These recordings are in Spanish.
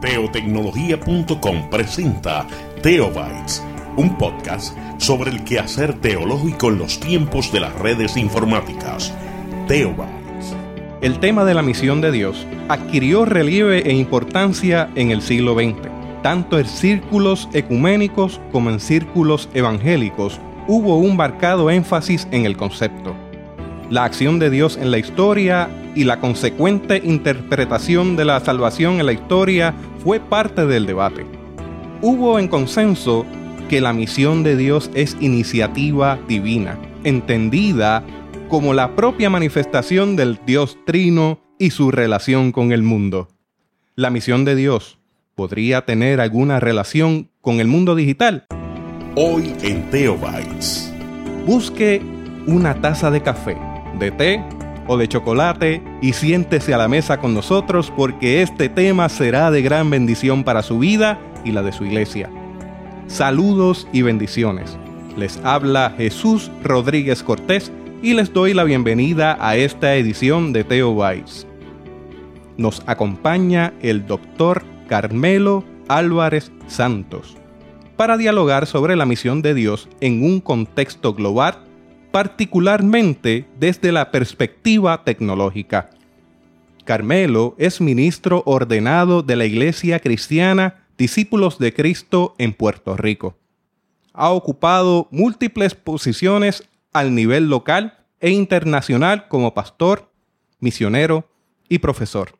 Teotecnología.com presenta Teobytes, un podcast sobre el quehacer teológico en los tiempos de las redes informáticas. Teobytes. El tema de la misión de Dios adquirió relieve e importancia en el siglo XX. Tanto en círculos ecuménicos como en círculos evangélicos hubo un marcado énfasis en el concepto. La acción de Dios en la historia y la consecuente interpretación de la salvación en la historia fue parte del debate. Hubo en consenso que la misión de Dios es iniciativa divina, entendida como la propia manifestación del Dios Trino y su relación con el mundo. La misión de Dios podría tener alguna relación con el mundo digital. Hoy en Teobytes. Busque una taza de café, de té o de chocolate y siéntese a la mesa con nosotros porque este tema será de gran bendición para su vida y la de su iglesia. Saludos y bendiciones. Les habla Jesús Rodríguez Cortés y les doy la bienvenida a esta edición de Teo Vice. Nos acompaña el doctor Carmelo Álvarez Santos para dialogar sobre la misión de Dios en un contexto global particularmente desde la perspectiva tecnológica. Carmelo es ministro ordenado de la Iglesia Cristiana Discípulos de Cristo en Puerto Rico. Ha ocupado múltiples posiciones al nivel local e internacional como pastor, misionero y profesor.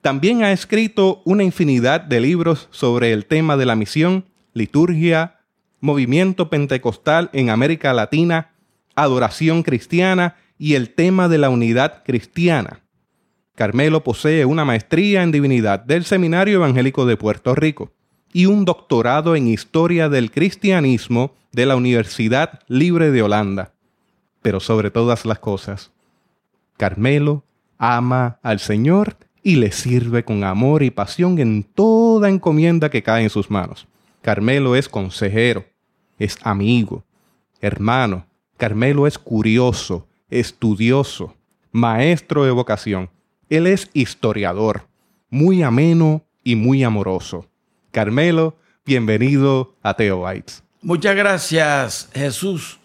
También ha escrito una infinidad de libros sobre el tema de la misión, liturgia, movimiento pentecostal en América Latina adoración cristiana y el tema de la unidad cristiana. Carmelo posee una maestría en divinidad del Seminario Evangélico de Puerto Rico y un doctorado en historia del cristianismo de la Universidad Libre de Holanda. Pero sobre todas las cosas, Carmelo ama al Señor y le sirve con amor y pasión en toda encomienda que cae en sus manos. Carmelo es consejero, es amigo, hermano, Carmelo es curioso, estudioso, maestro de vocación. Él es historiador, muy ameno y muy amoroso. Carmelo, bienvenido a Teobytes. Muchas gracias, Jesús,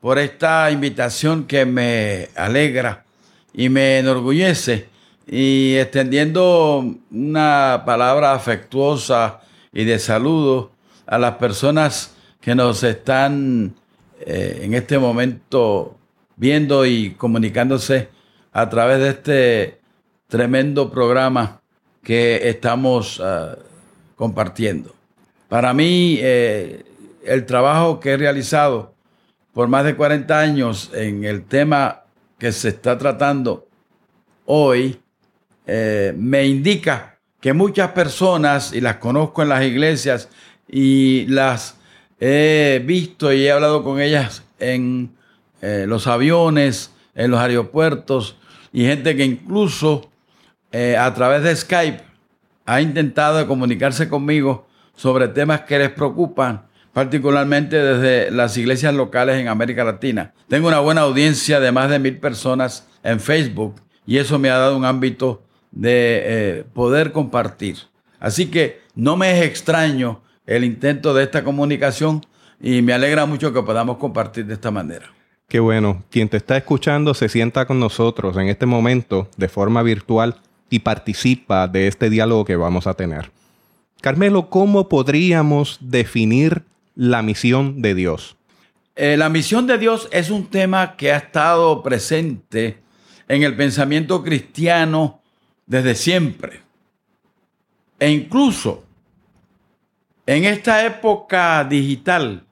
por esta invitación que me alegra y me enorgullece. Y extendiendo una palabra afectuosa y de saludo a las personas que nos están eh, en este momento viendo y comunicándose a través de este tremendo programa que estamos ah, compartiendo. Para mí, eh, el trabajo que he realizado por más de 40 años en el tema que se está tratando hoy, eh, me indica que muchas personas, y las conozco en las iglesias y las he visto y he hablado con ellas en eh, los aviones, en los aeropuertos y gente que incluso eh, a través de Skype ha intentado comunicarse conmigo sobre temas que les preocupan, particularmente desde las iglesias locales en América Latina. Tengo una buena audiencia de más de mil personas en Facebook y eso me ha dado un ámbito de eh, poder compartir. Así que no me es extraño el intento de esta comunicación y me alegra mucho que podamos compartir de esta manera. Qué bueno, quien te está escuchando se sienta con nosotros en este momento de forma virtual y participa de este diálogo que vamos a tener. Carmelo, ¿cómo podríamos definir la misión de Dios? Eh, la misión de Dios es un tema que ha estado presente en el pensamiento cristiano desde siempre. E incluso en esta época digital,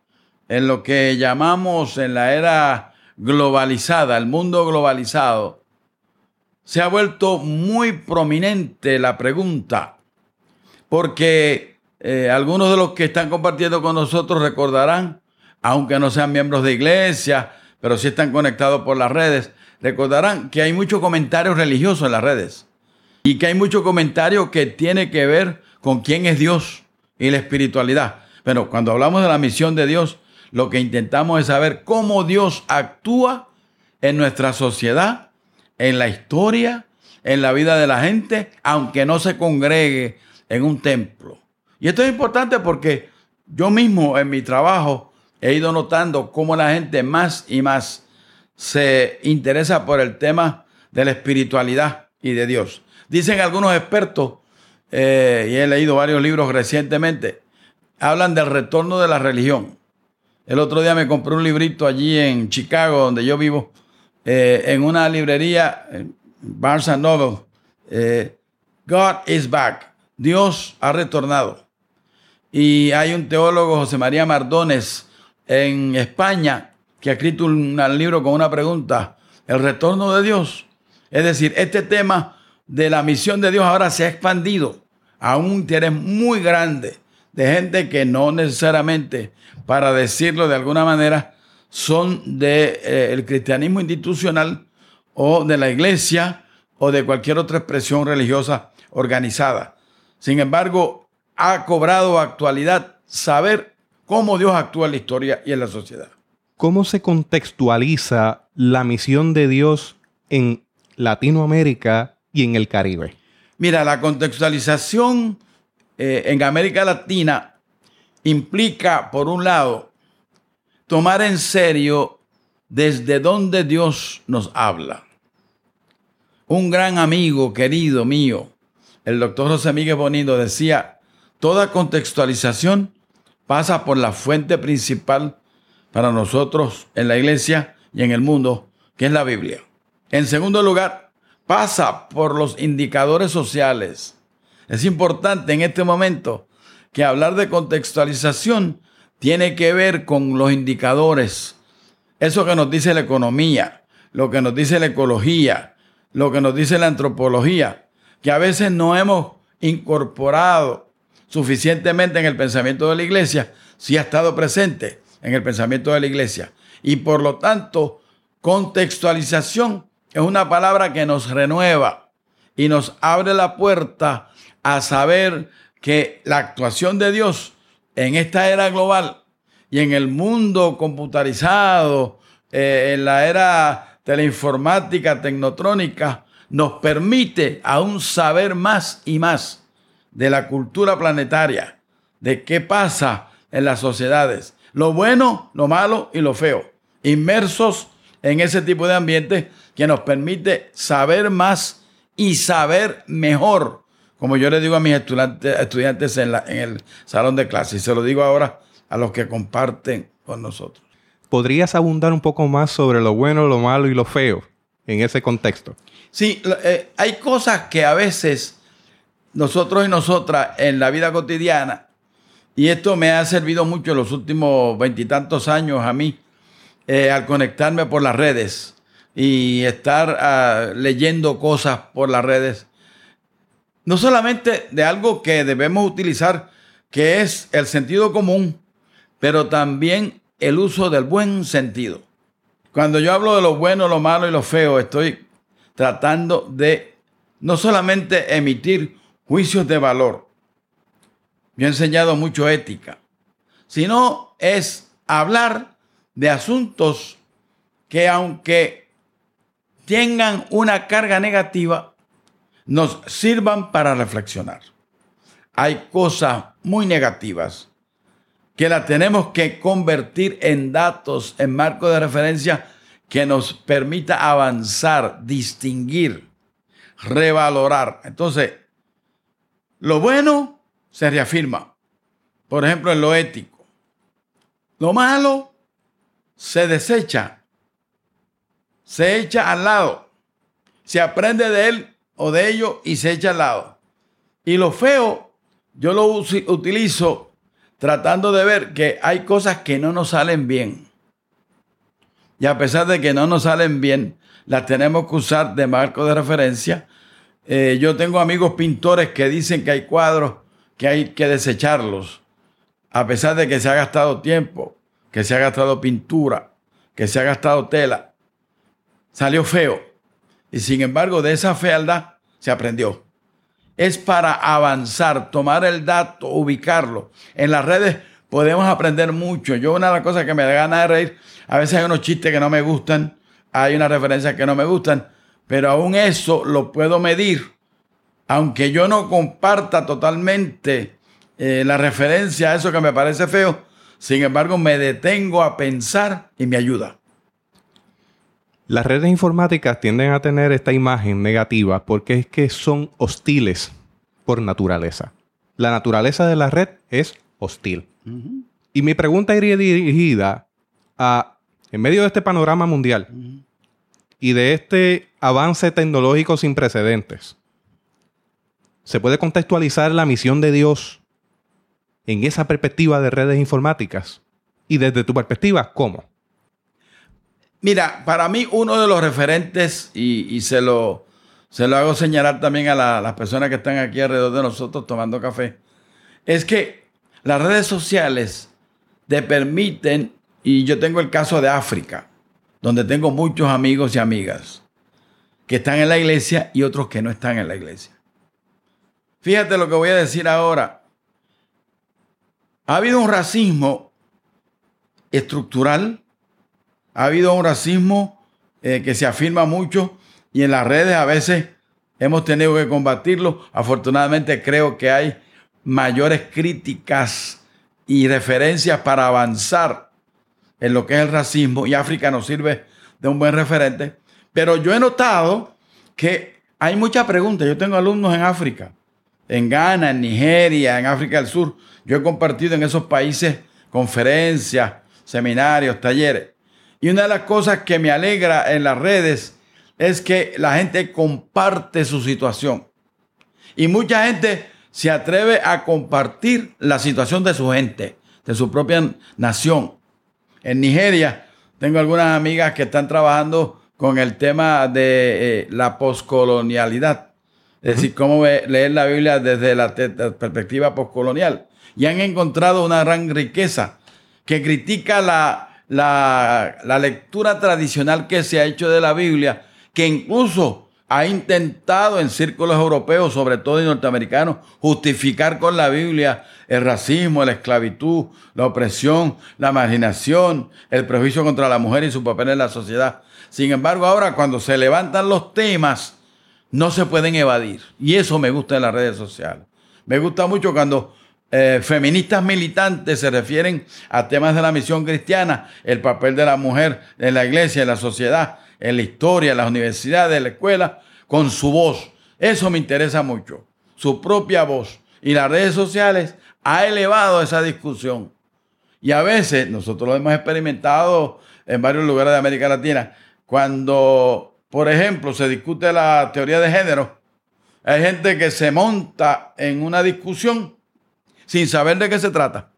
en lo que llamamos en la era globalizada, el mundo globalizado, se ha vuelto muy prominente la pregunta, porque eh, algunos de los que están compartiendo con nosotros recordarán, aunque no sean miembros de iglesia, pero sí están conectados por las redes, recordarán que hay mucho comentario religioso en las redes y que hay mucho comentario que tiene que ver con quién es Dios y la espiritualidad. Pero cuando hablamos de la misión de Dios, lo que intentamos es saber cómo Dios actúa en nuestra sociedad, en la historia, en la vida de la gente, aunque no se congregue en un templo. Y esto es importante porque yo mismo en mi trabajo he ido notando cómo la gente más y más se interesa por el tema de la espiritualidad y de Dios. Dicen algunos expertos, eh, y he leído varios libros recientemente, hablan del retorno de la religión. El otro día me compré un librito allí en Chicago, donde yo vivo, eh, en una librería, Barnes Noble, eh, God is back. Dios ha retornado. Y hay un teólogo, José María Mardones, en España, que ha escrito un libro con una pregunta, el retorno de Dios. Es decir, este tema de la misión de Dios ahora se ha expandido a un interés muy grande de gente que no necesariamente, para decirlo de alguna manera, son del de, eh, cristianismo institucional o de la iglesia o de cualquier otra expresión religiosa organizada. Sin embargo, ha cobrado actualidad saber cómo Dios actúa en la historia y en la sociedad. ¿Cómo se contextualiza la misión de Dios en Latinoamérica y en el Caribe? Mira, la contextualización eh, en América Latina implica, por un lado, tomar en serio desde dónde Dios nos habla. Un gran amigo querido mío, el doctor José Miguel Bonito, decía, toda contextualización pasa por la fuente principal para nosotros en la iglesia y en el mundo, que es la Biblia. En segundo lugar, pasa por los indicadores sociales. Es importante en este momento que hablar de contextualización tiene que ver con los indicadores. Eso que nos dice la economía, lo que nos dice la ecología, lo que nos dice la antropología, que a veces no hemos incorporado suficientemente en el pensamiento de la iglesia, si ha estado presente en el pensamiento de la iglesia. Y por lo tanto, contextualización es una palabra que nos renueva y nos abre la puerta a saber que la actuación de Dios en esta era global y en el mundo computarizado, eh, en la era de informática tecnotrónica, nos permite aún saber más y más de la cultura planetaria, de qué pasa en las sociedades, lo bueno, lo malo y lo feo, inmersos en ese tipo de ambiente que nos permite saber más y saber mejor, como yo le digo a mis estudiantes, en, en el salón de clase, y se lo digo ahora a los que comparten con nosotros. ¿Podrías abundar un poco más sobre lo bueno, lo malo y lo feo en ese contexto? Sí, eh, hay cosas que a veces nosotros y nosotras en la vida cotidiana y esto me ha servido mucho en los últimos veintitantos años a mí, eh, al conectarme por las redes y estar ah, leyendo cosas por las redes. No solamente de algo que debemos utilizar, que es el sentido común, pero también el uso del buen sentido. Cuando yo hablo de lo bueno, lo malo y lo feo, estoy tratando de no solamente emitir juicios de valor, yo he enseñado mucho ética, sino es hablar de asuntos que aunque tengan una carga negativa, nos sirvan para reflexionar. Hay cosas muy negativas que las tenemos que convertir en datos, en marco de referencia que nos permita avanzar, distinguir, revalorar. Entonces, lo bueno se reafirma. Por ejemplo, en lo ético. Lo malo se desecha, se echa al lado, se aprende de él o de ello y se echa al lado. Y lo feo, yo lo utilizo tratando de ver que hay cosas que no nos salen bien. Y a pesar de que no nos salen bien, las tenemos que usar de marco de referencia. Eh, yo tengo amigos pintores que dicen que hay cuadros que hay que desecharlos, a pesar de que se ha gastado tiempo, que se ha gastado pintura, que se ha gastado tela. Salió feo. Y sin embargo, de esa fealdad se aprendió. Es para avanzar, tomar el dato, ubicarlo. En las redes podemos aprender mucho. Yo una de las cosas que me da ganas de reír, a veces hay unos chistes que no me gustan, hay unas referencias que no me gustan, pero aún eso lo puedo medir aunque yo no comparta totalmente eh, la referencia a eso que me parece feo, sin embargo me detengo a pensar y me ayuda. Las redes informáticas tienden a tener esta imagen negativa porque es que son hostiles por naturaleza. La naturaleza de la red es hostil. Y mi pregunta iría dirigida a, en medio de este panorama mundial y de este avance tecnológico sin precedentes, ¿se puede contextualizar la misión de Dios en esa perspectiva de redes informáticas? Y desde tu perspectiva, ¿cómo? Mira, para mí uno de los referentes, y, se, lo, se lo hago señalar también a las personas que están aquí alrededor de nosotros tomando café, es que las redes sociales te permiten, y yo tengo el caso de África, donde tengo muchos amigos y amigas que están en la iglesia y otros que no están en la iglesia. Fíjate lo que voy a decir ahora. Ha habido un racismo estructural ha habido un racismo eh, que se afirma mucho y en las redes a veces hemos tenido que combatirlo. Afortunadamente creo que hay mayores críticas y referencias para avanzar en lo que es el racismo y África nos sirve de un buen referente. Pero yo he notado que hay muchas preguntas. Yo tengo alumnos en África, en Ghana, en Nigeria, en África del Sur. Yo he compartido en esos países conferencias, seminarios, talleres. Y una de las cosas que me alegra en las redes es que la gente comparte su situación. Y mucha gente se atreve a compartir la situación de su gente, de su propia nación. En Nigeria tengo algunas amigas que están trabajando con el tema de eh, la poscolonialidad. Es decir, cómo leer la Biblia desde la, la perspectiva poscolonial. Y han encontrado una gran riqueza que critica la, la, lectura tradicional que se ha hecho de la Biblia, que incluso ha intentado en círculos europeos, sobre todo en norteamericanos, justificar con la Biblia el racismo, la esclavitud, la opresión, la marginación, el prejuicio contra la mujer y su papel en la sociedad. Sin embargo, ahora cuando se levantan los temas, no se pueden evadir. Y eso me gusta en las redes sociales. Me gusta mucho cuando eh, feministas militantes se refieren a temas de la misión cristiana, el papel de la mujer en la iglesia, en la sociedad, en la historia, en las universidades, en la escuela, con su voz. Eso me interesa mucho, su propia voz. Y las redes sociales ha elevado esa discusión. Y a veces, nosotros lo hemos experimentado en varios lugares de América Latina, cuando, por ejemplo, se discute la teoría de género, hay gente que se monta en una discusión sin saber de qué se trata.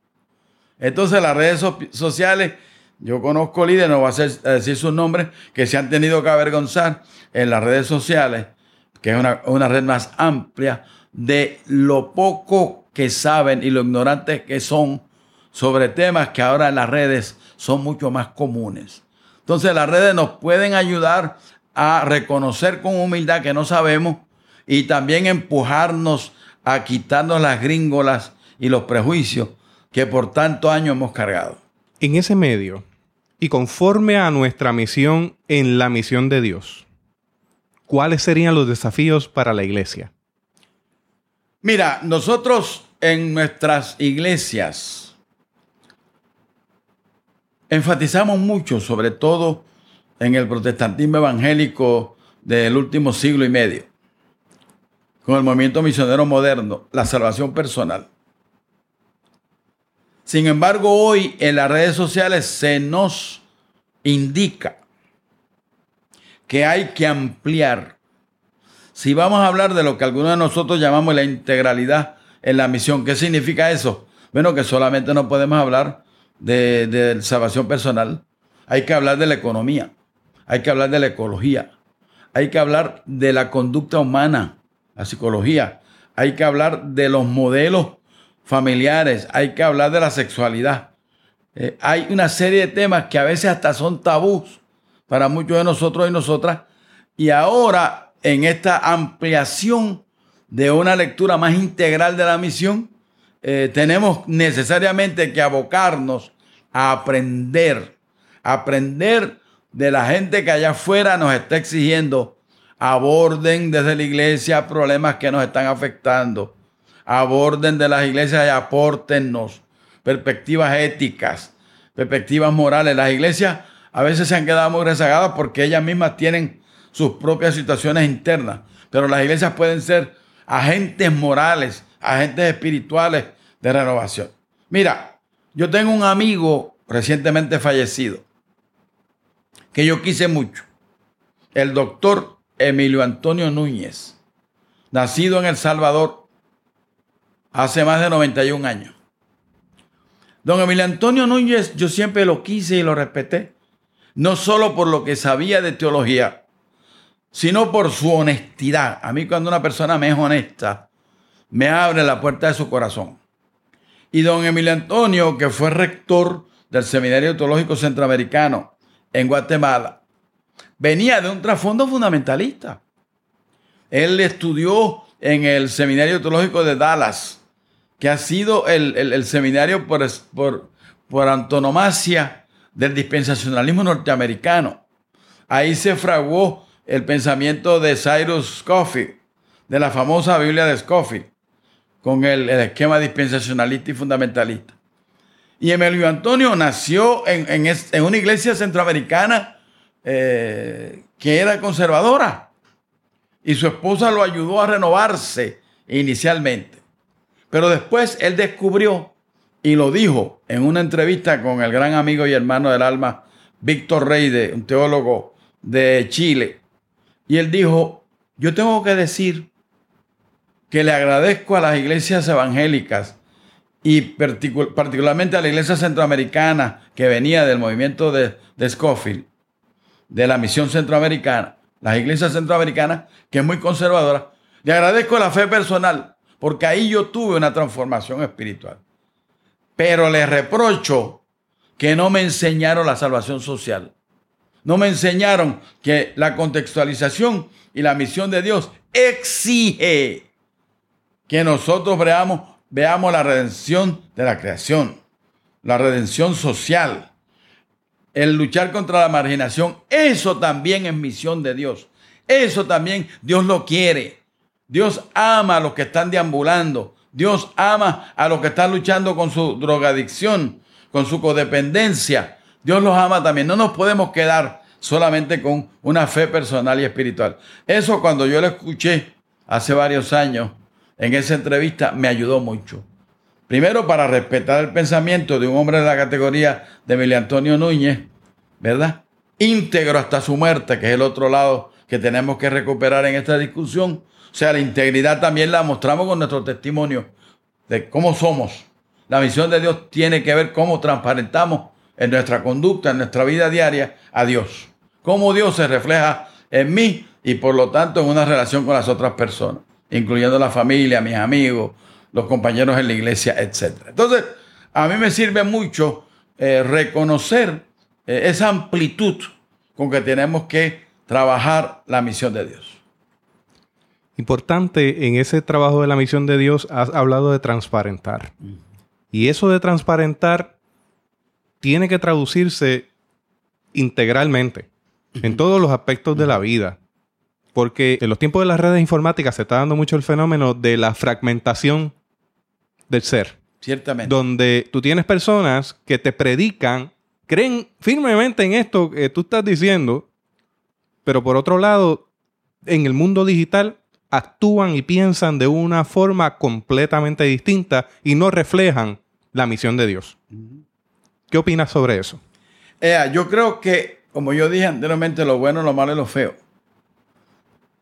Entonces las redes sociales, yo conozco líderes, no voy a, decir sus nombres, que se han tenido que avergonzar en las redes sociales, que es una, una red más amplia, de lo poco que saben y lo ignorantes que son sobre temas que ahora en las redes son mucho más comunes. Entonces las redes nos pueden ayudar a reconocer con humildad que no sabemos y también empujarnos a quitarnos las gringolas y los prejuicios que por tanto años hemos cargado. En ese medio, y conforme a nuestra misión en la misión de Dios, ¿cuáles serían los desafíos para la iglesia? Mira, nosotros en nuestras iglesias enfatizamos mucho, sobre todo en el protestantismo evangélico del último siglo y medio, con el movimiento misionero moderno, la salvación personal. Sin embargo, hoy en las redes sociales se nos indica que hay que ampliar. Si vamos a hablar de lo que algunos de nosotros llamamos la integralidad en la misión, ¿qué significa eso? Bueno, que solamente no podemos hablar de, de salvación personal. Hay que hablar de la economía, hay que hablar de la ecología, hay que hablar de la conducta humana, la psicología, hay que hablar de los modelos familiares, hay que hablar de la sexualidad. Eh, hay una serie de temas que a veces hasta son tabús para muchos de nosotros y nosotras. Y ahora, en esta ampliación de una lectura más integral de la misión, eh, tenemos necesariamente que abocarnos a aprender, aprender de la gente que allá afuera nos está exigiendo aborden desde la iglesia problemas que nos están afectando. Aborden de las iglesias y apórtennos perspectivas éticas, perspectivas morales. Las iglesias a veces se han quedado muy rezagadas porque ellas mismas tienen sus propias situaciones internas. Pero las iglesias pueden ser agentes morales, agentes espirituales de renovación. Mira, yo tengo un amigo recientemente fallecido que yo quise mucho, el doctor Emilio Antonio Núñez, nacido en El Salvador hace más de 91 años. Don Emilio Antonio Núñez yo siempre lo quise y lo respeté, no solo por lo que sabía de teología, sino por su honestidad. A mí cuando una persona me es honesta, me abre la puerta de su corazón. Y don Emilio Antonio, que fue rector del Seminario Teológico Centroamericano en Guatemala, venía de un trasfondo fundamentalista. Él estudió en el Seminario Teológico de Dallas, que ha sido el, seminario por, por, por antonomasia del dispensacionalismo norteamericano. Ahí se fraguó el pensamiento de Cyrus Scofield, de la famosa Biblia de Scofield, con el, esquema dispensacionalista y fundamentalista. Y Emilio Antonio nació en, una iglesia centroamericana eh, que era conservadora. Y su esposa lo ayudó a renovarse inicialmente. Pero después él descubrió y lo dijo en una entrevista con el gran amigo y hermano del alma, Víctor Reide, un teólogo de Chile, y él dijo, yo tengo que decir que le agradezco a las iglesias evangélicas y particularmente a la iglesia centroamericana que venía del movimiento de, de Scofield, de la misión centroamericana, las iglesias centroamericanas, que es muy conservadora, le agradezco la fe personal, porque ahí yo tuve una transformación espiritual. Pero le reprocho que no me enseñaron la salvación social. No me enseñaron que la contextualización y la misión de Dios exige que nosotros veamos, veamos la redención de la creación, la redención social, el luchar contra la marginación. Eso también es misión de Dios. Eso también Dios lo quiere. Dios ama a los que están deambulando. Dios ama a los que están luchando con su drogadicción, con su codependencia. Dios los ama también. No nos podemos quedar solamente con una fe personal y espiritual. Eso cuando yo lo escuché hace varios años en esa entrevista me ayudó mucho. Primero para respetar el pensamiento de un hombre de la categoría de Emilio Antonio Núñez, ¿verdad? Íntegro hasta su muerte, que es el otro lado que tenemos que recuperar en esta discusión. O sea, la integridad también la mostramos con nuestro testimonio de cómo somos. La misión de Dios tiene que ver cómo transparentamos en nuestra conducta, en nuestra vida diaria, a Dios. Cómo Dios se refleja en mí y por lo tanto en una relación con las otras personas, incluyendo la familia, mis amigos, los compañeros en la iglesia, etc. Entonces, a mí me sirve mucho eh, reconocer eh, esa amplitud con que tenemos que trabajar la misión de Dios. Importante en ese trabajo de la misión de Dios, has hablado de transparentar. Y eso de transparentar tiene que traducirse integralmente en todos los aspectos de la vida. Porque en los tiempos de las redes informáticas se está dando mucho el fenómeno de la fragmentación del ser. Ciertamente. Donde tú tienes personas que te predican, creen firmemente en esto que tú estás diciendo, pero por otro lado, en el mundo digital actúan y piensan de una forma completamente distinta y no reflejan la misión de Dios. ¿Qué opinas sobre eso? Eh, yo creo que, como yo dije anteriormente, lo bueno, lo malo y lo feo.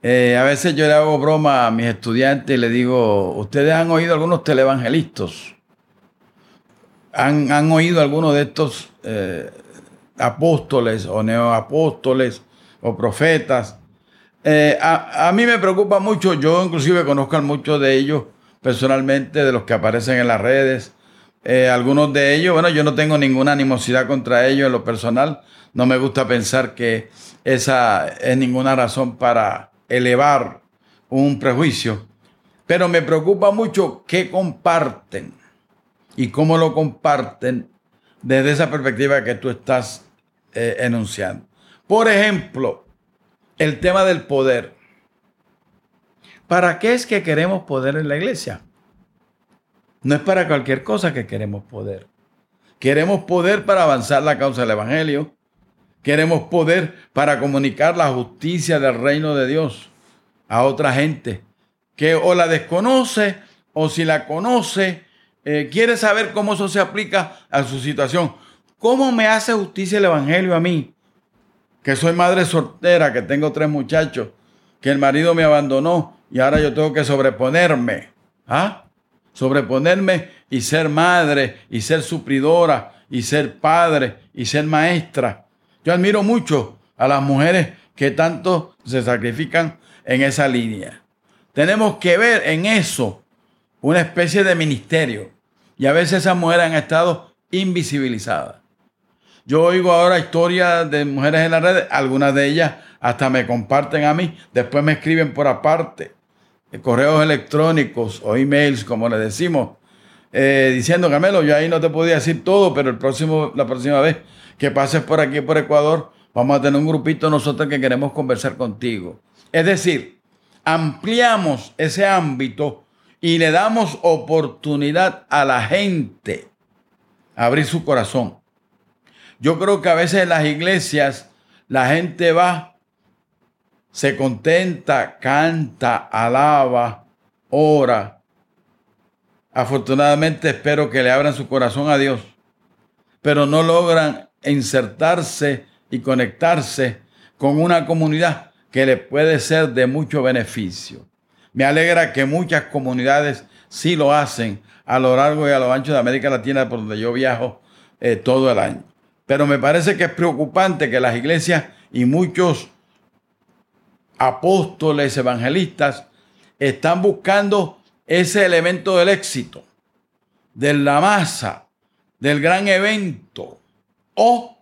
Eh, a veces yo le hago broma a mis estudiantes y le digo, ustedes han oído algunos televangelistas, han, han oído algunos de estos eh, apóstoles o neoapóstoles o profetas. a, a, mí me preocupa mucho, yo inclusive conozco a muchos de ellos personalmente, de los que aparecen en las redes, eh, algunos de ellos, bueno, yo no tengo ninguna animosidad contra ellos en lo personal. No me gusta pensar que esa es ninguna razón para elevar un prejuicio. Pero me preocupa mucho qué comparten y cómo lo comparten desde esa perspectiva que tú estás eh, enunciando. Por ejemplo, el tema del poder. ¿Para qué es que queremos poder en la iglesia? No es para cualquier cosa que queremos poder. Queremos poder para avanzar la causa del Evangelio. Queremos poder para comunicar la justicia del reino de Dios a otra gente que o la desconoce o si la conoce, eh, quiere saber cómo eso se aplica a su situación. ¿Cómo me hace justicia el Evangelio a mí? Que soy madre soltera, que tengo tres muchachos, que el marido me abandonó y ahora yo tengo que sobreponerme. ¿Ah? Sobreponerme y ser madre y ser supridora y ser padre y ser maestra. Yo admiro mucho a las mujeres que tanto se sacrifican en esa línea. Tenemos que ver en eso una especie de ministerio. Y a veces esas mujeres han estado invisibilizadas. Yo oigo ahora historias de mujeres en las redes, algunas de ellas hasta me comparten a mí, después me escriben por aparte, eh, correos electrónicos o emails, como le decimos, eh, diciendo, Camelo, yo ahí no te podía decir todo, pero el próximo, la próxima vez que pases por aquí, por Ecuador, vamos a tener un grupito nosotros que queremos conversar contigo. Es decir, ampliamos ese ámbito y le damos oportunidad a la gente a abrir su corazón. Yo creo que a veces en las iglesias la gente va, se contenta, canta, alaba, ora. Afortunadamente espero que le abran su corazón a Dios, pero no logran insertarse y conectarse con una comunidad que le puede ser de mucho beneficio. Me alegra que muchas comunidades sí lo hacen a lo largo y a lo ancho de América Latina, por donde yo viajo eh, todo el año. Pero me parece que es preocupante que las iglesias y muchos apóstoles, evangelistas, están buscando ese elemento del éxito, de la masa, del gran evento. O,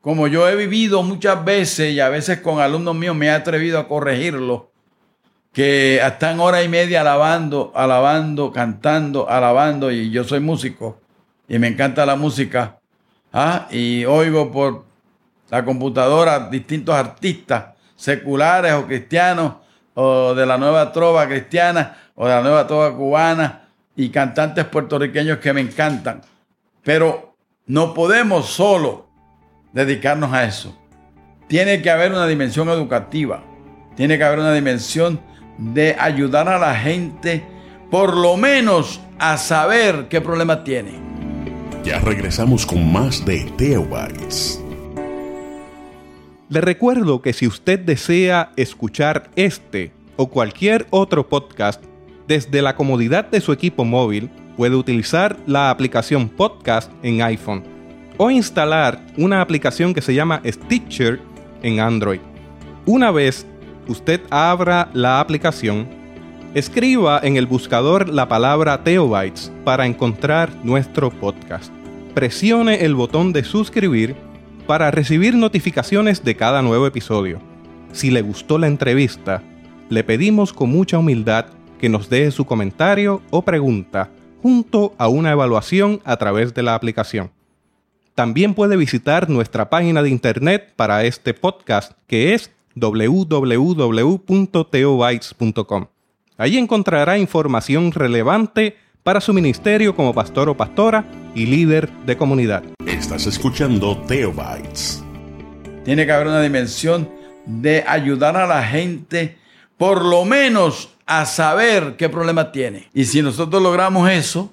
como yo he vivido muchas veces y a veces con alumnos míos me he atrevido a corregirlo, que están hora y media alabando, alabando, cantando, alabando, y yo soy músico y me encanta la música, ¿ah? y oigo por la computadora distintos artistas seculares o cristianos, o de la nueva trova cristiana, o de la nueva trova cubana, y cantantes puertorriqueños que me encantan. Pero no podemos solo dedicarnos a eso. Tiene que haber una dimensión educativa, tiene que haber una dimensión de ayudar a la gente por lo menos a saber qué problema tiene. Ya regresamos con más de Teobytes. Le recuerdo que si usted desea escuchar este o cualquier otro podcast desde la comodidad de su equipo móvil, puede utilizar la aplicación Podcast en iPhone o instalar una aplicación que se llama Stitcher en Android. Una vez usted abra la aplicación, escriba en el buscador la palabra Teobytes para encontrar nuestro podcast. Presione el botón de suscribir para recibir notificaciones de cada nuevo episodio. Si le gustó la entrevista, le pedimos con mucha humildad que nos deje su comentario o pregunta junto a una evaluación a través de la aplicación. También puede visitar nuestra página de internet para este podcast que es www.teobytes.com. Allí encontrará información relevante para su ministerio como pastor o pastora y líder de comunidad. Estás escuchando Teobytes. Tiene que haber una dimensión de ayudar a la gente por lo menos a saber qué problema tiene. Y si nosotros logramos eso,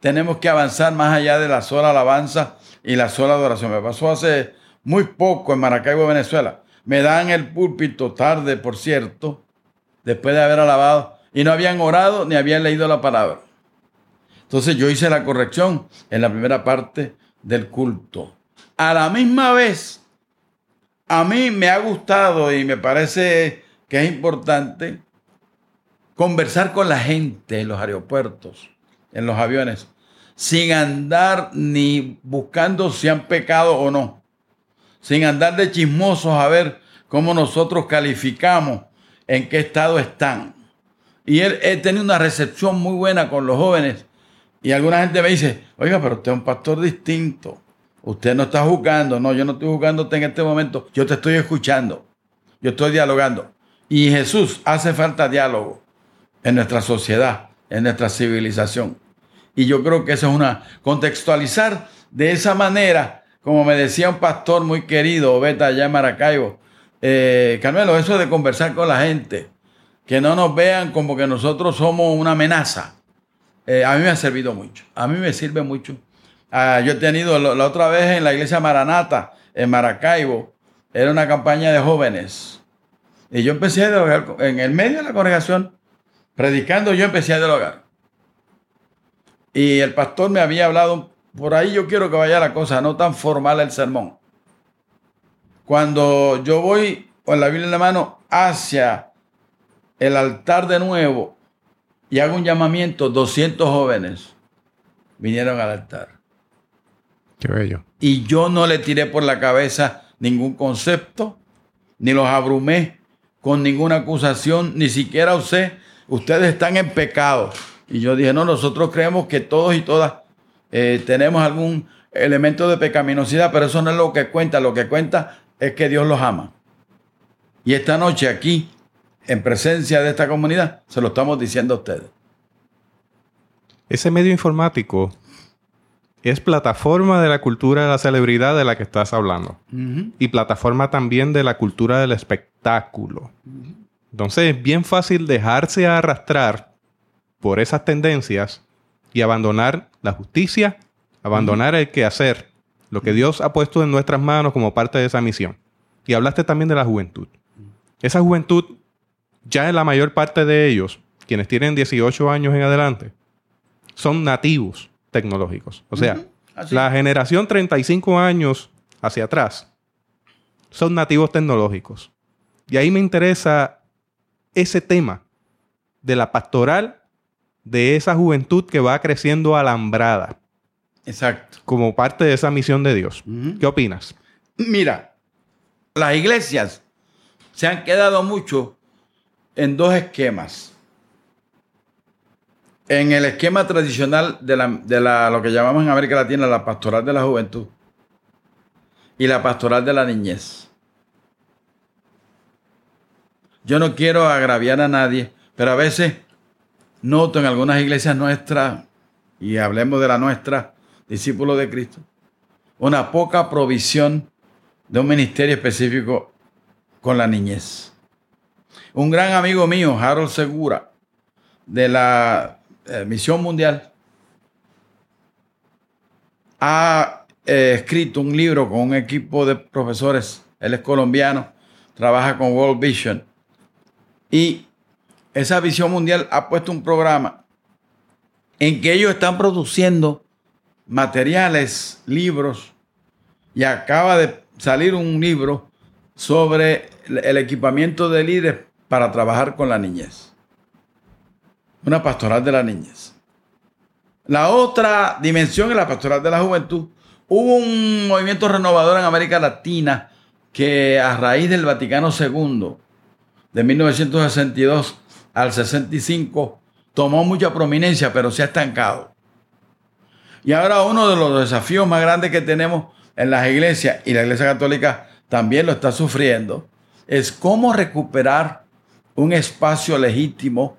tenemos que avanzar más allá de la sola alabanza y la sola adoración. Me pasó hace muy poco en Maracaibo, Venezuela me dan el púlpito tarde, por cierto, después de haber alabado, y no habían orado ni habían leído la palabra. Entonces yo hice la corrección en la primera parte del culto. A la misma vez, a mí me ha gustado y me parece que es importante conversar con la gente en los aeropuertos, en los aviones, sin andar ni buscando si han pecado o no sin andar de chismosos a ver cómo nosotros calificamos en qué estado están. Y él, he tenido una recepción muy buena con los jóvenes. Y alguna gente me dice, oiga, pero usted es un pastor distinto. Usted no está jugando. No, yo no estoy jugándote en este momento. Yo te estoy escuchando. Yo estoy dialogando. Y Jesús hace falta diálogo. en nuestra sociedad, en nuestra civilización. Y yo creo que eso es una contextualizar de esa manera, como me decía un pastor muy querido, Beta allá en Maracaibo, eh, Carmelo, eso de conversar con la gente, que no nos vean como que nosotros somos una amenaza. Eh, a mí me ha servido mucho, a mí me sirve mucho. Ah, yo he tenido la, otra vez en la iglesia Maranata, en Maracaibo, era una campaña de jóvenes. Y yo empecé a dialogar en el medio de la congregación, predicando, yo empecé a dialogar. Y el pastor me había hablado, por ahí yo quiero que vaya la cosa, no tan formal el sermón. Cuando yo voy con la Biblia en la mano hacia el altar de nuevo y hago un llamamiento, 200 jóvenes vinieron al altar. Qué bello. Y yo no le tiré por la cabeza ningún concepto, ni los abrumé con ninguna acusación, ni siquiera usted, ustedes están en pecado. Y yo dije, no, nosotros creemos que todos y todas eh, tenemos algún elemento de pecaminosidad, pero eso no es lo que cuenta, lo que cuenta es que Dios los ama. Y esta noche aquí, en presencia de esta comunidad, se lo estamos diciendo a ustedes. Ese medio informático es plataforma de la cultura de la celebridad de la que estás hablando. Y plataforma también de la cultura del espectáculo. Entonces es bien fácil dejarse arrastrar por esas tendencias y abandonar la justicia, abandonar el quehacer, lo que Dios ha puesto en nuestras manos como parte de esa misión. Y hablaste también de la juventud. Esa juventud, ya en la mayor parte de ellos, quienes tienen 18 años en adelante, son nativos tecnológicos. O sea, la generación 35 años hacia atrás son nativos tecnológicos. Y ahí me interesa ese tema de la pastoral de esa juventud que va creciendo alambrada. Exacto. Como parte de esa misión de Dios. ¿Qué opinas? Mira, las iglesias se han quedado mucho en dos esquemas en el esquema tradicional de, la, lo que llamamos en América Latina la pastoral de la juventud y la pastoral de la niñez. Yo no quiero agraviar a nadie, pero a veces noto en algunas iglesias nuestras, y hablemos de la nuestra, discípulos de Cristo, una poca provisión de un ministerio específico con la niñez. Un gran amigo mío, Harold Segura, de la eh, Misión Mundial, ha eh, escrito un libro con un equipo de profesores. Él es colombiano, trabaja con World Vision. Y esa visión mundial ha puesto un programa en que ellos están produciendo materiales, libros, y acaba de salir un libro sobre el equipamiento de líderes para trabajar con la niñez una pastoral de la niñez. La otra dimensión es la pastoral de la juventud. Hubo un movimiento renovador en América Latina que a raíz del Vaticano II, de 1962 al 65, tomó mucha prominencia, pero se ha estancado. Y ahora uno de los desafíos más grandes que tenemos en las iglesias, y la Iglesia Católica también lo está sufriendo, es cómo recuperar un espacio legítimo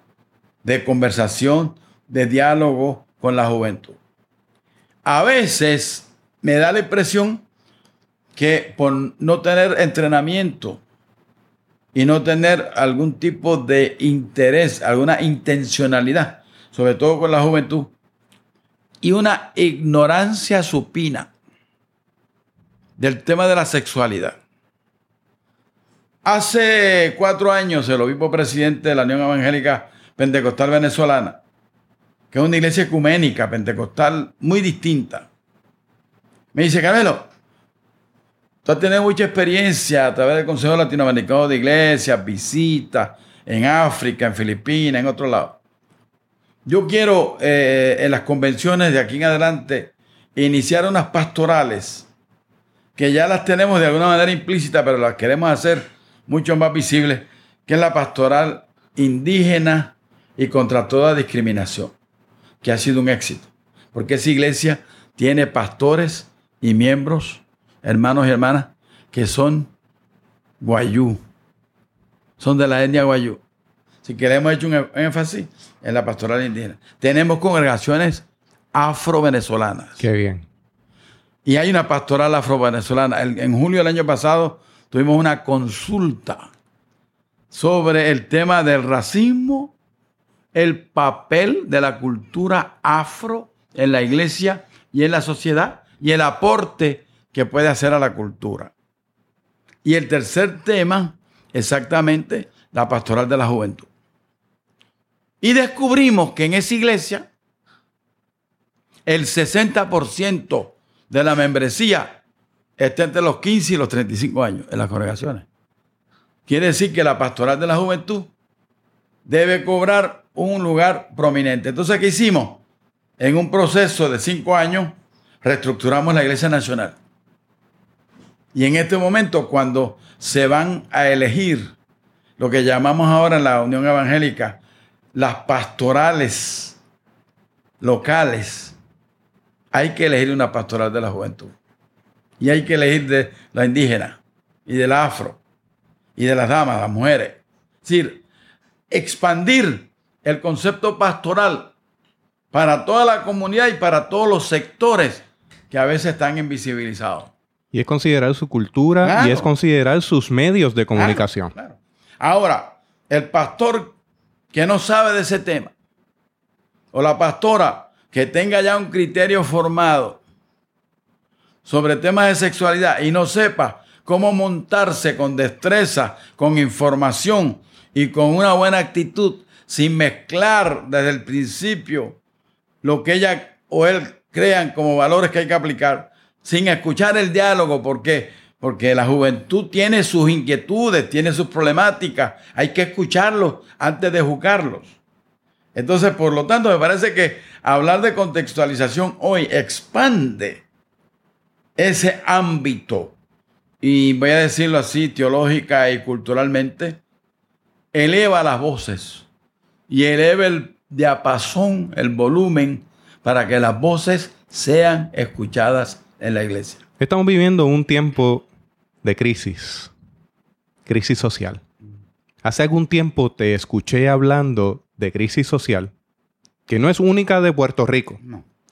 de conversación, de diálogo con la juventud. A veces me da la impresión que por no tener entrenamiento y no tener algún tipo de interés, alguna intencionalidad, sobre todo con la juventud, y una ignorancia supina del tema de la sexualidad. Hace cuatro años el obispo presidente de la Unión Evangélica pentecostal venezolana, que es una iglesia ecuménica, pentecostal, muy distinta. Me dice, Carmelo, tú has tenido mucha experiencia a través del Consejo Latinoamericano de Iglesias, visitas en África, en Filipinas, en otro lado. Yo quiero eh, en las convenciones de aquí en adelante iniciar unas pastorales que ya las tenemos de alguna manera implícita, pero las queremos hacer mucho más visibles, que es la pastoral indígena y contra toda discriminación, que ha sido un éxito, porque esa iglesia tiene pastores y miembros, hermanos y hermanas, que son guayú, son de la etnia guayú. si queremos hecho un énfasis en la pastoral indígena. Tenemos congregaciones afro-venezolanas. Qué bien. Y hay una pastoral afro-venezolana. En julio del año pasado tuvimos una consulta sobre el tema del racismo, el papel de la cultura afro en la iglesia y en la sociedad y el aporte que puede hacer a la cultura. Y el tercer tema, exactamente, la pastoral de la juventud. Y descubrimos que en esa iglesia el 60% de la membresía está entre los 15 y los 35 años en las congregaciones. Quiere decir que la pastoral de la juventud debe cobrar un lugar prominente. Entonces, ¿qué hicimos? En un proceso de cinco años, reestructuramos la Iglesia Nacional. Y en este momento, cuando se van a elegir lo que llamamos ahora en la Unión Evangélica las pastorales locales, hay que elegir una pastoral de la juventud. Y hay que elegir de la indígena y del afro y de las damas, las mujeres. Es decir, expandir el concepto pastoral para toda la comunidad y para todos los sectores que a veces están invisibilizados. Y es considerar su cultura y es considerar sus medios de comunicación. Ahora, el pastor que no sabe de ese tema, o la pastora que tenga ya un criterio formado sobre temas de sexualidad y no sepa cómo montarse con destreza, con información y con una buena actitud, sin mezclar desde el principio lo que ella o él crean como valores que hay que aplicar, sin escuchar el diálogo, ¿por qué? Porque la juventud tiene sus inquietudes, tiene sus problemáticas, hay que escucharlos antes de juzgarlos. Entonces, por lo tanto, me parece que hablar de contextualización hoy expande ese ámbito y voy a decirlo así, teológica y culturalmente, eleva las voces y eleva el diapasón, el volumen, para que las voces sean escuchadas en la iglesia. Estamos viviendo un tiempo de crisis, crisis social. Hace algún tiempo te escuché hablando de crisis social, que no es única de Puerto Rico,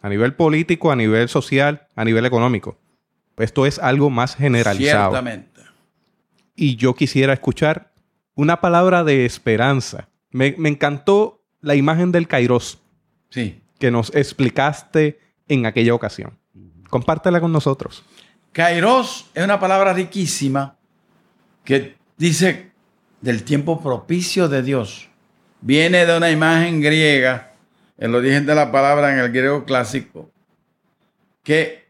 a nivel político, a nivel social, a nivel económico. Esto es algo más generalizado. Ciertamente. Y yo quisiera escuchar una palabra de esperanza. Me, encantó la imagen del Kairos. Sí. Que nos explicaste en aquella ocasión. Compártela con nosotros. Kairos es una palabra riquísima que dice del tiempo propicio de Dios. Viene de una imagen griega, el origen de la palabra en el griego clásico, que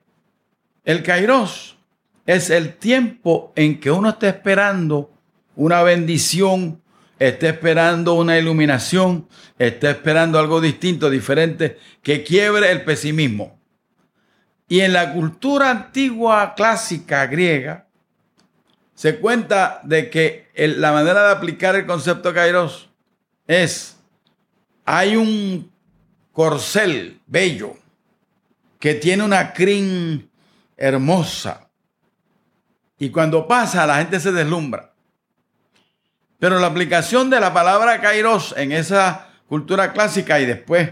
el kairos es el tiempo en que uno está esperando una bendición, está esperando una iluminación, está esperando algo distinto, diferente, que quiebre el pesimismo. Y en la cultura antigua clásica griega, se cuenta de que la manera de aplicar el concepto kairos es, hay un corcel bello que tiene una crin hermosa. Y cuando pasa, la gente se deslumbra. Pero la aplicación de la palabra kairos en esa cultura clásica y después,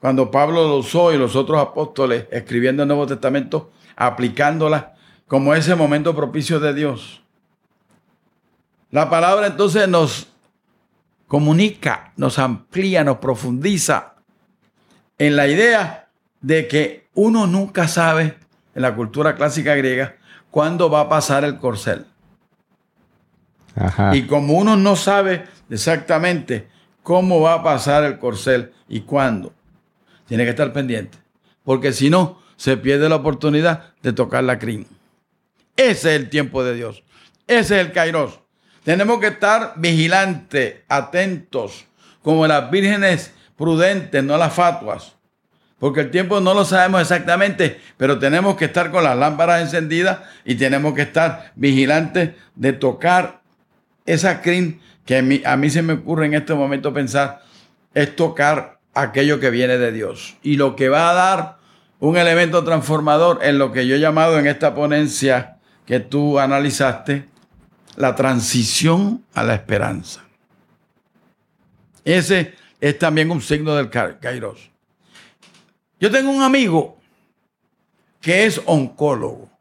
cuando Pablo lo usó y los otros apóstoles escribiendo el Nuevo Testamento, aplicándola como ese momento propicio de Dios. La palabra entonces nos comunica, nos amplía, nos profundiza en la idea de que uno nunca sabe en la cultura clásica griega cuándo va a pasar el corcel. Y como uno no sabe exactamente cómo va a pasar el corcel y cuándo, tiene que estar pendiente. Porque si no, se pierde la oportunidad de tocar la crin. Ese es el tiempo de Dios. Ese es el kairos. Tenemos que estar vigilantes, atentos, como las vírgenes prudentes, no las fatuas. Porque el tiempo no lo sabemos exactamente, pero tenemos que estar con las lámparas encendidas y tenemos que estar vigilantes de tocar esa crin que a mí, se me ocurre en este momento pensar, es tocar aquello que viene de Dios. Y lo que va a dar un elemento transformador en lo que yo he llamado en esta ponencia que tú analizaste, la transición a la esperanza. Ese es también un signo del Kairos. Yo tengo un amigo que es oncólogo.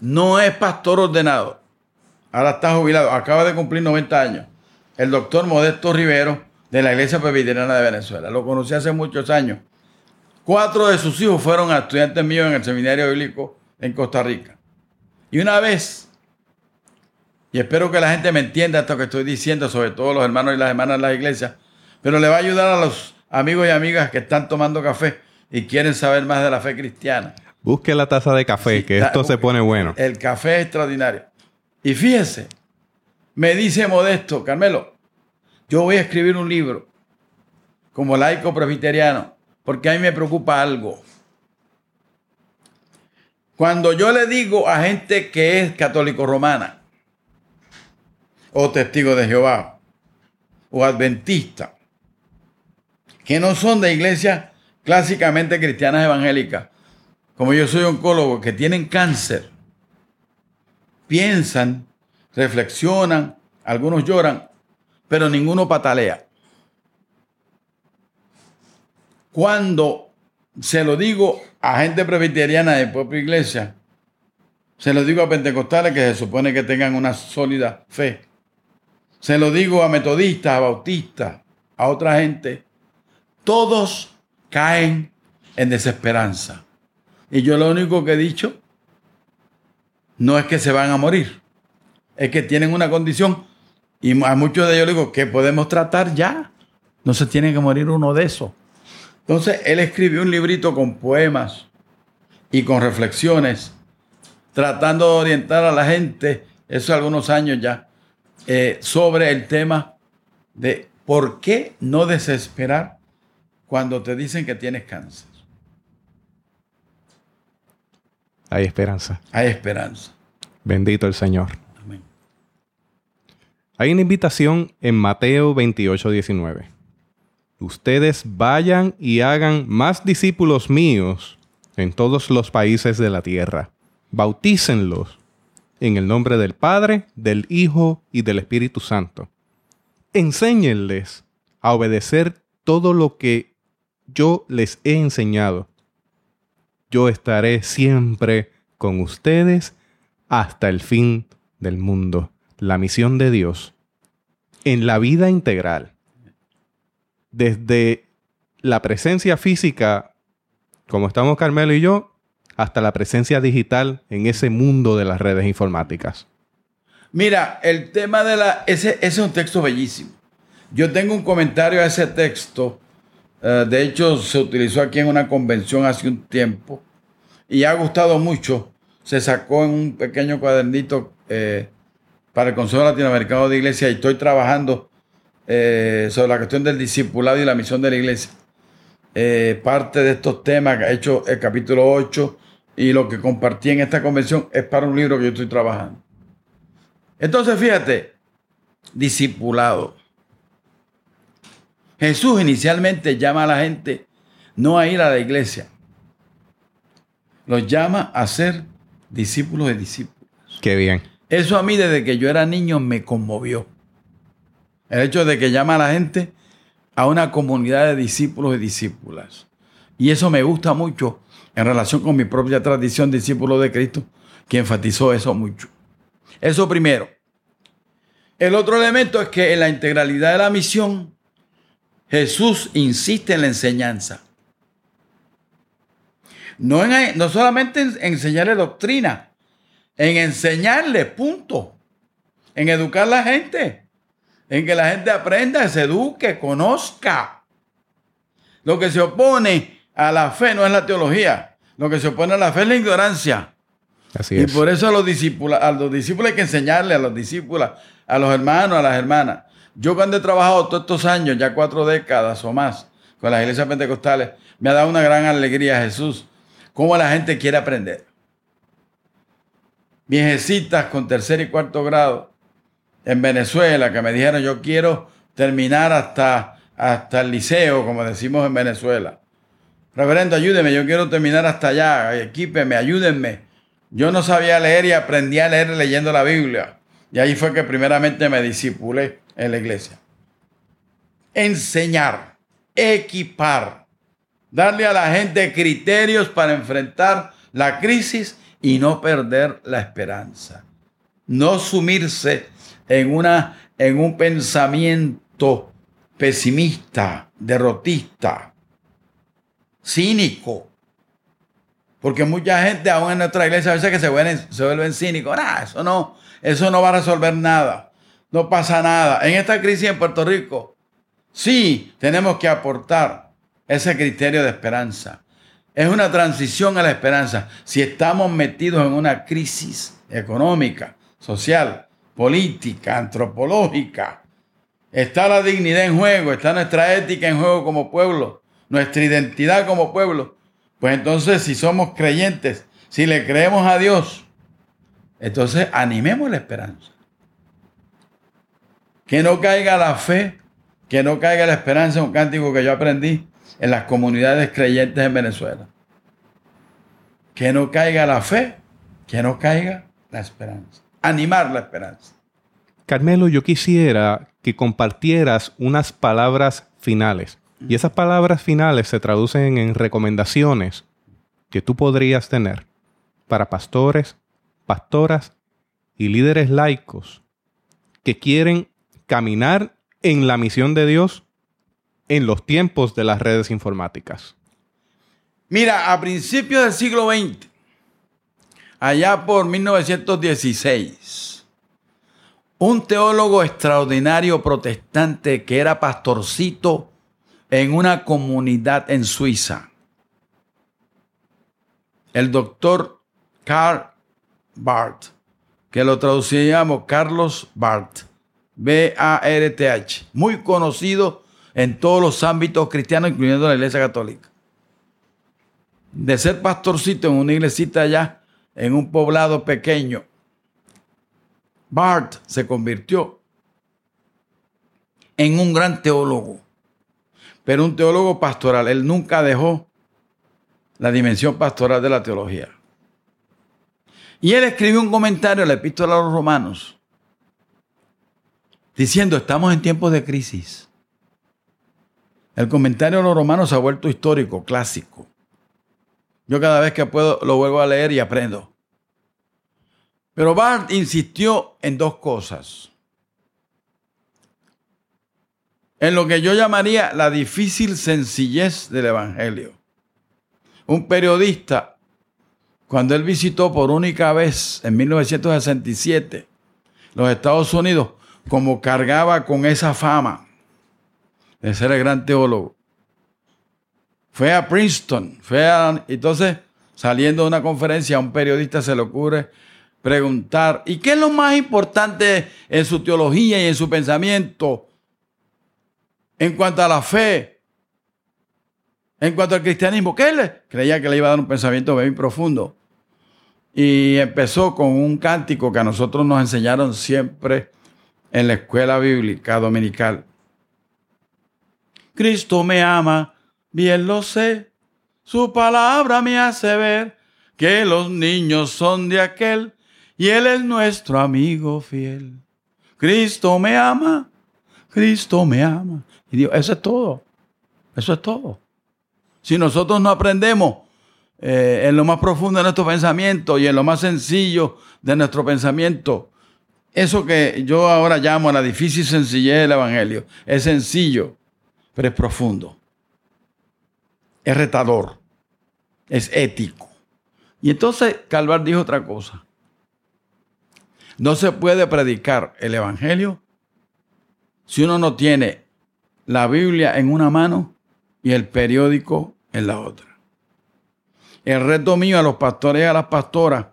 No es pastor ordenado. Ahora está jubilado. Acaba de cumplir 90 años. El doctor Modesto Rivero de la Iglesia Presbiteriana de Venezuela. Lo conocí hace muchos años. Cuatro de sus hijos fueron estudiantes míos en el seminario bíblico en Costa Rica. Y una vez, y espero que la gente me entienda esto que estoy diciendo, sobre todo los hermanos y las hermanas de la iglesia, pero le va a ayudar a los amigos y amigas que están tomando café y quieren saber más de la fe cristiana. Busque la taza de café, que esto se pone bueno. El café es extraordinario. Y fíjese, me dice Modesto, Carmelo, yo voy a escribir un libro como laico presbiteriano, porque a mí me preocupa algo. Cuando yo le digo a gente que es católico romana, o testigo de Jehová, o adventista, que no son de iglesias clásicamente cristianas evangélicas, como yo soy oncólogo, que tienen cáncer, piensan, reflexionan, algunos lloran, pero ninguno patalea. Cuando se lo digo a gente presbiteriana de propia iglesia, se lo digo a pentecostales que se supone que tengan una sólida fe. Se lo digo a metodistas, a bautistas, a otra gente. Todos caen en desesperanza. Y yo lo único que he dicho no es que se van a morir, es que tienen una condición y a muchos de ellos les digo que podemos tratar ya. No se tiene que morir uno de esos. Entonces él escribió un librito con poemas y con reflexiones, tratando de orientar a la gente, eso algunos años ya, eh, sobre el tema de por qué no desesperar cuando te dicen que tienes cáncer. Hay esperanza. Hay esperanza. Bendito el Señor. Amén. Hay una invitación en Mateo 28, 19. Ustedes vayan y hagan más discípulos míos en todos los países de la tierra. Bautícenlos en el nombre del Padre, del Hijo y del Espíritu Santo. Enséñenles a obedecer todo lo que yo les he enseñado yo estaré siempre con ustedes hasta el fin del mundo. La misión de Dios en la vida integral, desde la presencia física, como estamos Carmelo y yo, hasta la presencia digital en ese mundo de las redes informáticas. Mira, el tema de la... Ese, ese es un texto bellísimo. Yo tengo un comentario a ese texto eh, de hecho, se utilizó aquí en una convención hace un tiempo y ha gustado mucho. Se sacó en un pequeño cuadernito eh, para el Consejo Latinoamericano de Iglesia y estoy trabajando eh, sobre la cuestión del discipulado y la misión de la iglesia. parte de estos temas que ha hecho el capítulo 8 y lo que compartí en esta convención es para un libro que yo estoy trabajando. Entonces, fíjate, discipulado. Jesús inicialmente llama a la gente no a ir a la iglesia, los llama a ser discípulos de discípulos. Qué bien. Eso a mí desde que yo era niño me conmovió. El hecho de que llama a la gente a una comunidad de discípulos y discípulas. Y eso me gusta mucho en relación con mi propia tradición discípulo de Cristo, que enfatizó eso mucho. Eso primero. El otro elemento es que en la integralidad de la misión Jesús insiste en la enseñanza. No, en, no solamente en enseñarle doctrina, en enseñarle, punto. En educar a la gente. En que la gente aprenda, se eduque, conozca. Lo que se opone a la fe no es la teología. Lo que se opone a la fe es la ignorancia. Así y por eso a los, discípulos, a los discípulos hay que enseñarle, a los discípulos, a los hermanos, a las hermanas. Yo cuando he trabajado todos estos años, ya cuatro décadas o más, con las iglesias pentecostales, me ha dado una gran alegría Jesús, cómo la gente quiere aprender. Viejecitas con tercer y cuarto grado en Venezuela que me dijeron yo quiero terminar hasta, hasta el liceo, como decimos en Venezuela. Reverendo, ayúdeme, yo quiero terminar hasta allá, equípeme, ayúdenme. Yo no sabía leer y aprendí a leer leyendo la Biblia. Y ahí fue que primeramente me disipulé en la iglesia. Enseñar, equipar, darle a la gente criterios para enfrentar la crisis y no perder la esperanza. No sumirse en, una, en un pensamiento pesimista, derrotista, cínico. Porque mucha gente aún en nuestra iglesia a veces que se vuelven, se vuelven cínicos. eso no, eso no va a resolver nada. No pasa nada. En esta crisis en Puerto Rico, sí tenemos que aportar ese criterio de esperanza. Es una transición a la esperanza. Si estamos metidos en una crisis económica, social, política, antropológica, está la dignidad en juego, está nuestra ética en juego como pueblo, nuestra identidad como pueblo. Pues entonces si somos creyentes, si le creemos a Dios, entonces animemos la esperanza. Que no caiga la fe, que no caiga la esperanza, un cántico que yo aprendí en las comunidades creyentes en Venezuela. Que no caiga la fe, que no caiga la esperanza. Animar la esperanza. Carmelo, yo quisiera que compartieras unas palabras finales. Y esas palabras finales se traducen en recomendaciones que tú podrías tener para pastores, pastoras y líderes laicos que quieren caminar en la misión de Dios en los tiempos de las redes informáticas? Mira, a principios del siglo XX, allá por 1916, un teólogo extraordinario protestante que era pastorcito en una comunidad en Suiza, el doctor Karl Barth, que lo traduciríamos Carlos Barth, B-A-R-T-H, muy conocido en todos los ámbitos cristianos, incluyendo la iglesia católica. De ser pastorcito en una iglesita allá, en un poblado pequeño, Bart se convirtió en un gran teólogo, pero un teólogo pastoral. Él nunca dejó la dimensión pastoral de la teología. Y él escribió un comentario en la epístola a los romanos, diciendo, estamos en tiempos de crisis. El comentario de los romanos se ha vuelto histórico, clásico. Yo cada vez que puedo lo vuelvo a leer y aprendo. Pero Barth insistió en dos cosas. En lo que yo llamaría la difícil sencillez del Evangelio. Un periodista, cuando él visitó por única vez en 1967 los Estados Unidos, como cargaba con esa fama ese era el gran teólogo. Fue a Princeton, fue a, entonces saliendo de una conferencia a un periodista se le ocurre preguntar, ¿y qué es lo más importante en su teología y en su pensamiento en cuanto a la fe? En cuanto al cristianismo, ¿qué le? Creía que le iba a dar un pensamiento bien profundo. Y empezó con un cántico que a nosotros nos enseñaron siempre en la escuela bíblica dominical. Cristo me ama, bien lo sé. Su palabra me hace ver que los niños son de aquel y Él es nuestro amigo fiel. Cristo me ama, Cristo me ama. Y Dios, eso es todo, eso es todo. Si nosotros no aprendemos eh, en lo más profundo de nuestro pensamiento y en lo más sencillo de nuestro pensamiento, eso que yo ahora llamo la difícil sencillez del Evangelio, es sencillo pero es profundo. Es retador. Es ético. Y entonces Calvar dijo otra cosa. No se puede predicar el Evangelio si uno no tiene la Biblia en una mano y el periódico en la otra. El reto mío a los pastores y a las pastoras,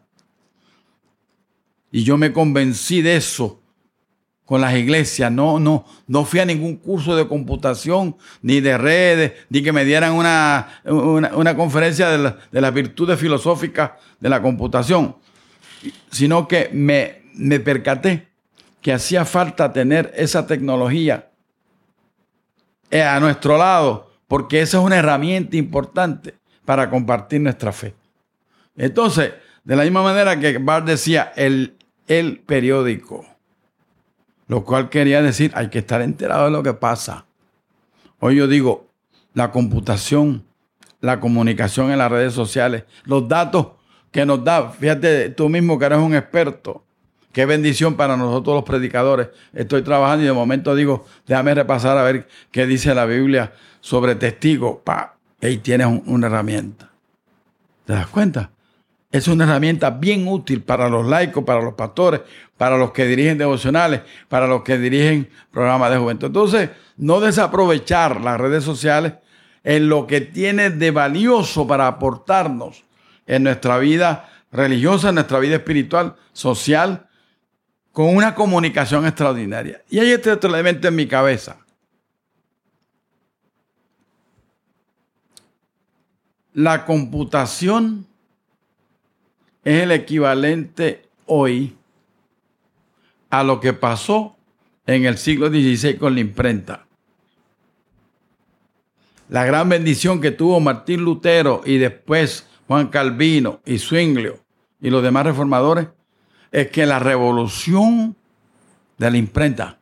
y yo me convencí de eso con las iglesias. No, no, no fui a ningún curso de computación, ni de redes, ni que me dieran una, una, conferencia de, de, las virtudes filosóficas de la computación, sino que me, me percaté que hacía falta tener esa tecnología eh, a nuestro lado, porque esa es una herramienta importante para compartir nuestra fe. Entonces, de la misma manera que Bart decía, el, el periódico Lo cual quería decir, hay que estar enterado de lo que pasa. Hoy yo digo, la computación, la comunicación en las redes sociales, los datos que nos da, fíjate tú mismo que eres un experto, qué bendición para nosotros los predicadores. Estoy trabajando y de momento digo, déjame repasar a ver qué dice la Biblia sobre testigos. Pa, ahí tienes una herramienta. ¿Te das cuenta? Es una herramienta bien útil para los laicos, para los pastores, para los que dirigen devocionales, para los que dirigen programas de juventud. Entonces, no desaprovechar las redes sociales en lo que tiene de valioso para aportarnos en nuestra vida religiosa, en nuestra vida espiritual, social, con una comunicación extraordinaria. Y hay este otro elemento en mi cabeza. La computación es el equivalente hoy a lo que pasó en el siglo XVI con la imprenta. La gran bendición que tuvo Martín Lutero y después Juan Calvino y Zwinglio y los demás reformadores es que la revolución de la imprenta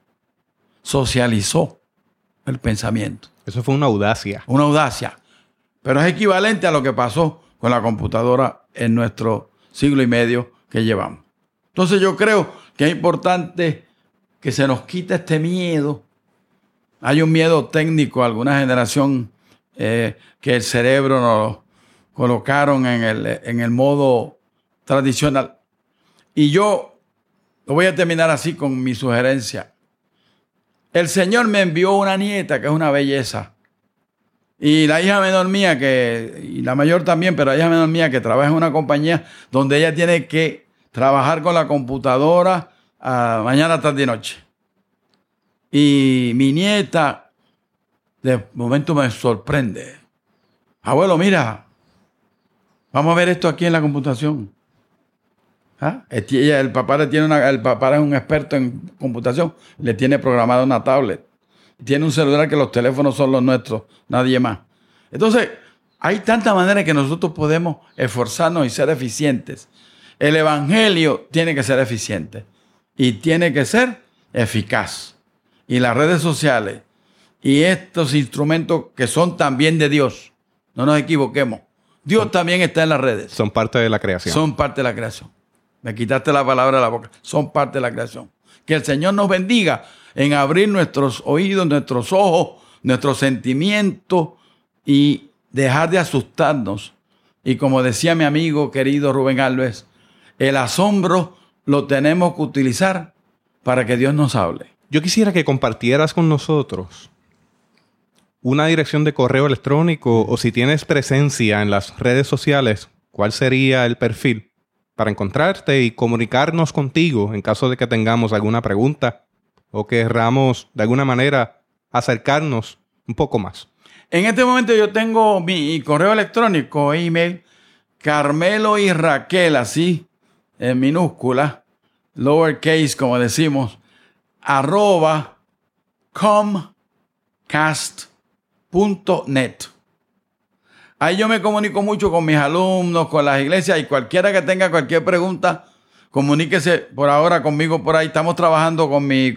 socializó el pensamiento. Eso fue una audacia. Una audacia. Pero es equivalente a lo que pasó con la computadora en nuestro siglo y medio que llevamos. Entonces yo creo que es importante que se nos quite este miedo. Hay un miedo técnico, alguna generación eh, que el cerebro nos colocaron en el, en el modo tradicional. Y yo lo voy a terminar así con mi sugerencia. El Señor me envió una nieta que es una belleza. Y la hija menor mía, que, y la mayor también, pero la hija menor mía que trabaja en una compañía donde ella tiene que trabajar con la computadora ah, mañana, tarde y noche. Y mi nieta, de momento me sorprende. Abuelo, mira, vamos a ver esto aquí en la computación. ¿Ah? El papá le tiene una, el papá es un experto en computación, le tiene programada una tablet tiene un celular que los teléfonos son los nuestros, nadie más. Entonces, hay tantas maneras que nosotros podemos esforzarnos y ser eficientes. El Evangelio tiene que ser eficiente y tiene que ser eficaz. Y las redes sociales y estos instrumentos que son también de Dios, no nos equivoquemos. Dios también está en las redes. Son parte de la creación. Son parte de la creación. Me quitaste la palabra de la boca. Son parte de la creación. Que el Señor nos bendiga en abrir nuestros oídos, nuestros ojos, nuestros sentimientos y dejar de asustarnos. Y como decía mi amigo querido Rubén Alves, el asombro lo tenemos que utilizar para que Dios nos hable. Yo quisiera que compartieras con nosotros una dirección de correo electrónico o si tienes presencia en las redes sociales, cuál sería el perfil para encontrarte y comunicarnos contigo en caso de que tengamos alguna pregunta o querramos de alguna manera acercarnos un poco más. En este momento yo tengo mi correo electrónico, email, Carmelo y Raquel, así, en minúscula, lowercase, como decimos, arroba comcast.net. Ahí yo me comunico mucho con mis alumnos, con las iglesias y cualquiera que tenga cualquier pregunta, comuníquese por ahora conmigo por ahí. Estamos trabajando con mi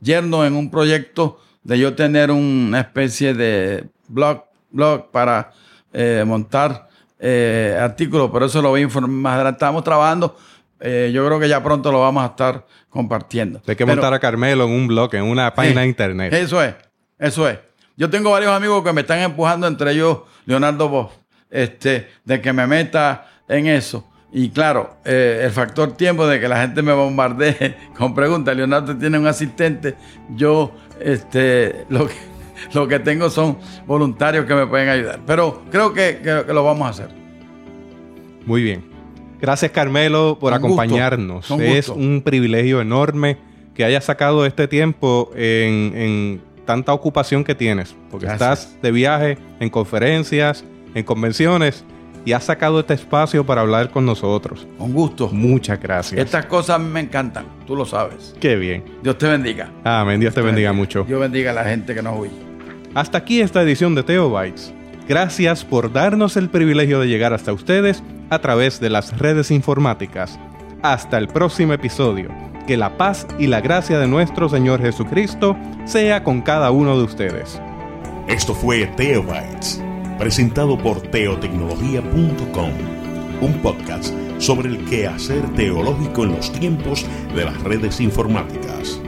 yerno en un proyecto de yo tener una especie de blog, blog para eh, montar eh, artículos, pero eso lo voy a informar más adelante. Estamos trabajando, eh, yo creo que ya pronto lo vamos a estar compartiendo. Hay que montar a Carmelo en un blog, en una página de internet. Eso es, eso es. Yo tengo varios amigos que me están empujando, entre ellos Leonardo Bosch, este, de que me meta en eso. Y claro, eh, el factor tiempo de que la gente me bombardee con preguntas. Leonardo tiene un asistente. Yo, este, lo que, lo que tengo son voluntarios que me pueden ayudar. Pero creo que, lo vamos a hacer. Muy bien. Gracias, Carmelo, por acompañarnos. es un privilegio enorme que hayas sacado este tiempo en, tanta ocupación que tienes. Porque estás de viaje en conferencias, en convenciones y has sacado este espacio para hablar con nosotros. Con gusto. Muchas gracias. Estas cosas me encantan, tú lo sabes. Qué bien. Dios te bendiga. Amén, Dios, te, bendiga, mucho. Dios bendiga a la gente que nos oye. Hasta aquí esta edición de Teobytes. Gracias por darnos el privilegio de llegar hasta ustedes a través de las redes informáticas. Hasta el próximo episodio. Que la paz y la gracia de nuestro Señor Jesucristo sea con cada uno de ustedes. Esto fue Teobytes, presentado por teotecnología.com, un podcast sobre el quehacer teológico en los tiempos de las redes informáticas.